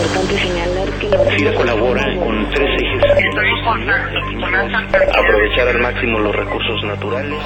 importante señalar que FIRA colabora con tres ejes. Aprovechar al máximo los recursos naturales.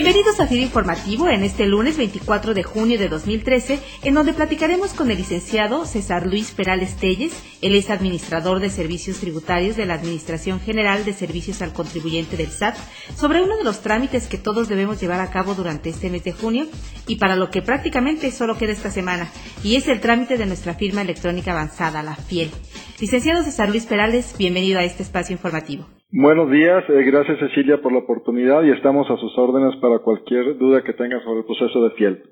Bienvenidos a FIRA Informativo en este lunes 24 de junio de 2013, en donde platicaremos con el licenciado César Luis Perales Telles, él es administrador de servicios tributarios de la Administración General de Servicios al Contribuyente del SAT, sobre uno de los trámites que todos debemos llevar a cabo durante este mes de junio y para lo que prácticamente solo queda esta semana, y es el trámite de nuestra firma electrónica avanzada, la FIEL. Licenciado César Luis Perales, bienvenido a este espacio informativo. Buenos días, eh, gracias Cecilia por la oportunidad y estamos a sus órdenes para cualquier duda que tenga sobre el proceso de FIEL.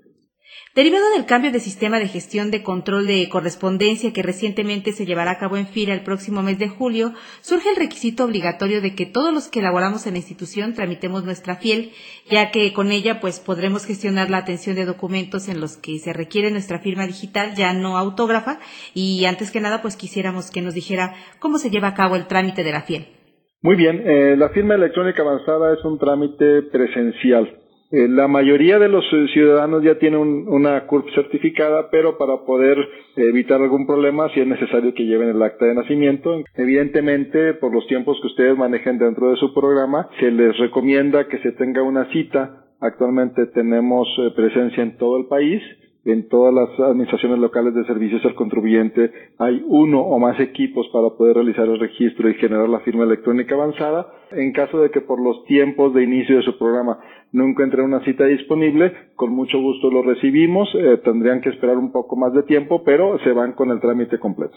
Derivado del cambio de sistema de gestión de control de correspondencia que recientemente se llevará a cabo en FIRA el próximo mes de julio, surge el requisito obligatorio de que todos los que elaboramos en la institución tramitemos nuestra FIEL, ya que con ella pues podremos gestionar la atención de documentos en los que se requiere nuestra firma digital, ya no autógrafa, y antes que nada pues quisiéramos que nos dijera cómo se lleva a cabo el trámite de la FIEL. Muy bien, eh, la firma electrónica avanzada es un trámite presencial. Eh, la mayoría de los eh, ciudadanos ya tienen una CURP certificada, pero para poder evitar algún problema sí es necesario que lleven el acta de nacimiento. Evidentemente, por los tiempos que ustedes manejen dentro de su programa, se les recomienda que se tenga una cita. Actualmente tenemos presencia en todo el país en todas las administraciones locales de servicios al contribuyente hay uno o más equipos para poder realizar el registro y generar la firma electrónica avanzada. En caso de que por los tiempos de inicio de su programa no encuentren una cita disponible, con mucho gusto lo recibimos. Eh, tendrían que esperar un poco más de tiempo, pero se van con el trámite completo.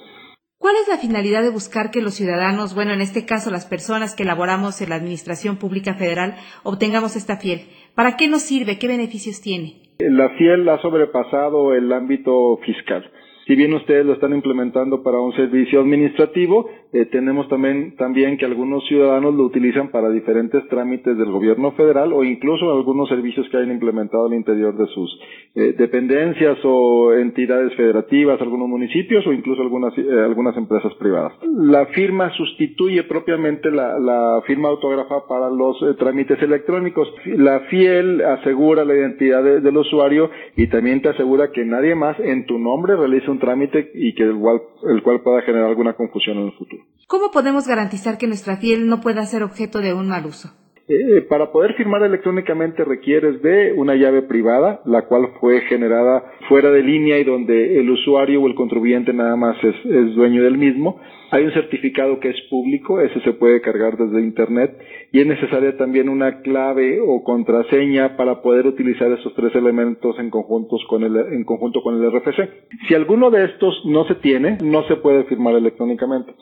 ¿Cuál es la finalidad de buscar que los ciudadanos, bueno, en este caso las personas que elaboramos en la Administración Pública Federal, obtengamos esta fiel? ¿Para qué nos sirve? ¿Qué beneficios tiene? La FIEL ha sobrepasado el ámbito fiscal. Si bien ustedes lo están implementando para un servicio administrativo, eh, tenemos también, también que algunos ciudadanos lo utilizan para diferentes trámites del gobierno federal o incluso algunos servicios que hayan implementado al interior de sus eh, dependencias o entidades federativas, algunos municipios o incluso algunas, eh, algunas empresas privadas. La firma sustituye propiamente la, firma autógrafa para los trámites electrónicos. La FIEL asegura la identidad del usuario y también te asegura que nadie más en tu nombre realice un trámite y que el cual, el cual pueda generar alguna confusión en el futuro. ¿Cómo podemos garantizar que nuestra fiel no pueda ser objeto de un mal uso? Eh, para poder firmar electrónicamente requieres de una llave privada, la cual fue generada fuera de línea y donde el usuario o el contribuyente nada más es, dueño del mismo. Hay un certificado que es público, ese se puede cargar desde Internet y es necesaria también una clave o contraseña para poder utilizar esos tres elementos en, conjuntos con el, en conjunto con el RFC. Si alguno de estos no se tiene, no se puede firmar electrónicamente.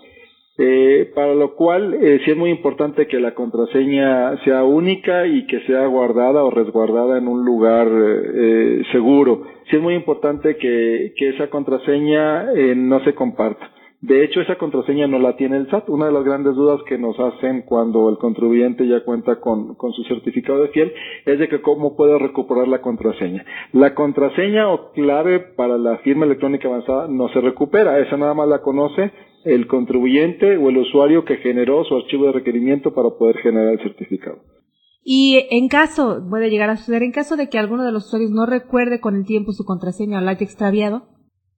Eh, para lo cual eh, sí es muy importante que la contraseña sea única y que sea guardada o resguardada en un lugar eh, seguro. Sí es muy importante que, que esa contraseña eh, no se comparta. De hecho, esa contraseña no la tiene el SAT. Una de las grandes dudas que nos hacen cuando el contribuyente ya cuenta con, con su certificado de fiel es de que cómo puede recuperar la contraseña. La contraseña o clave para la firma electrónica avanzada no se recupera. Esa nada más la conoce el contribuyente o el usuario que generó su archivo de requerimiento para poder generar el certificado. Y en caso, puede llegar a suceder, en caso de que alguno de los usuarios no recuerde con el tiempo su contraseña o la haya extraviado,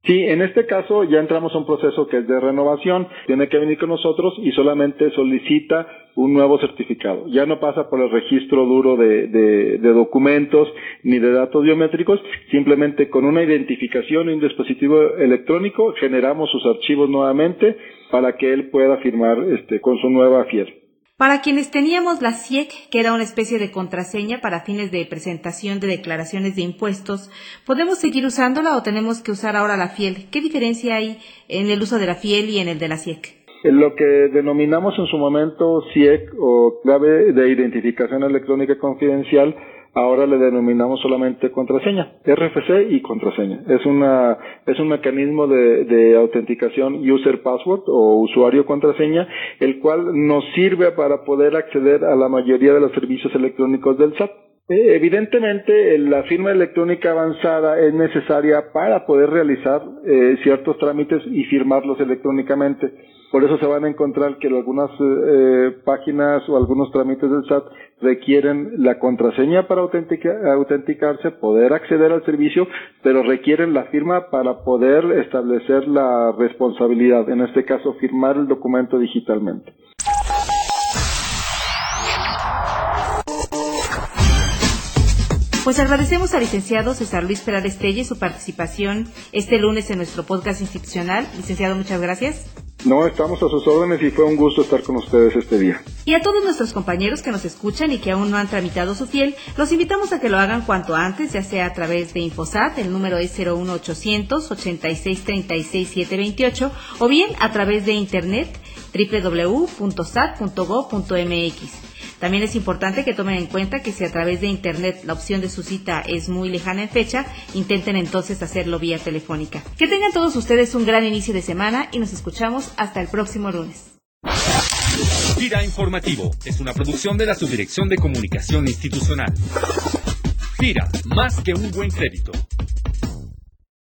Sí, en este caso ya entramos a un proceso que es de renovación, tiene que venir con nosotros y solamente solicita un nuevo certificado. Ya no pasa por el registro duro de, de, de documentos ni de datos biométricos, simplemente con una identificación y un dispositivo electrónico generamos sus archivos nuevamente para que él pueda firmar este, con su nueva FIER. Para quienes teníamos la CIEC, que era una especie de contraseña para fines de presentación de declaraciones de impuestos, ¿podemos seguir usándola o tenemos que usar ahora la FIEL? ¿Qué diferencia hay en el uso de la FIEL y en el de la CIEC? En lo que denominamos en su momento CIEC o clave de identificación electrónica confidencial ahora le denominamos solamente contraseña, RFC y contraseña. Es una es un mecanismo de, de autenticación user password o usuario contraseña, el cual nos sirve para poder acceder a la mayoría de los servicios electrónicos del SAT. Eh, evidentemente, la firma electrónica avanzada es necesaria para poder realizar eh, ciertos trámites y firmarlos electrónicamente. Por eso se van a encontrar que algunas eh, páginas o algunos trámites del SAT requieren la contraseña para autenticarse, poder acceder al servicio, pero requieren la firma para poder establecer la responsabilidad, en este caso firmar el documento digitalmente. Pues agradecemos al licenciado César Luis Perales Telle su participación este lunes en nuestro podcast institucional. Licenciado, muchas gracias. No, estamos a sus órdenes y fue un gusto estar con ustedes este día. Y a todos nuestros compañeros que nos escuchan y que aún no han tramitado su fiel, los invitamos a que lo hagan cuanto antes, ya sea a través de Infosat, el número es 01800 86 36 728, o bien a través de internet www.sat.gov.mx. También es importante que tomen en cuenta que si a través de Internet la opción de su cita es muy lejana en fecha, intenten entonces hacerlo vía telefónica. Que tengan todos ustedes un gran inicio de semana y nos escuchamos hasta el próximo lunes. Gira Informativo es una producción de la Subdirección de Comunicación Institucional. Gira, más que un buen crédito.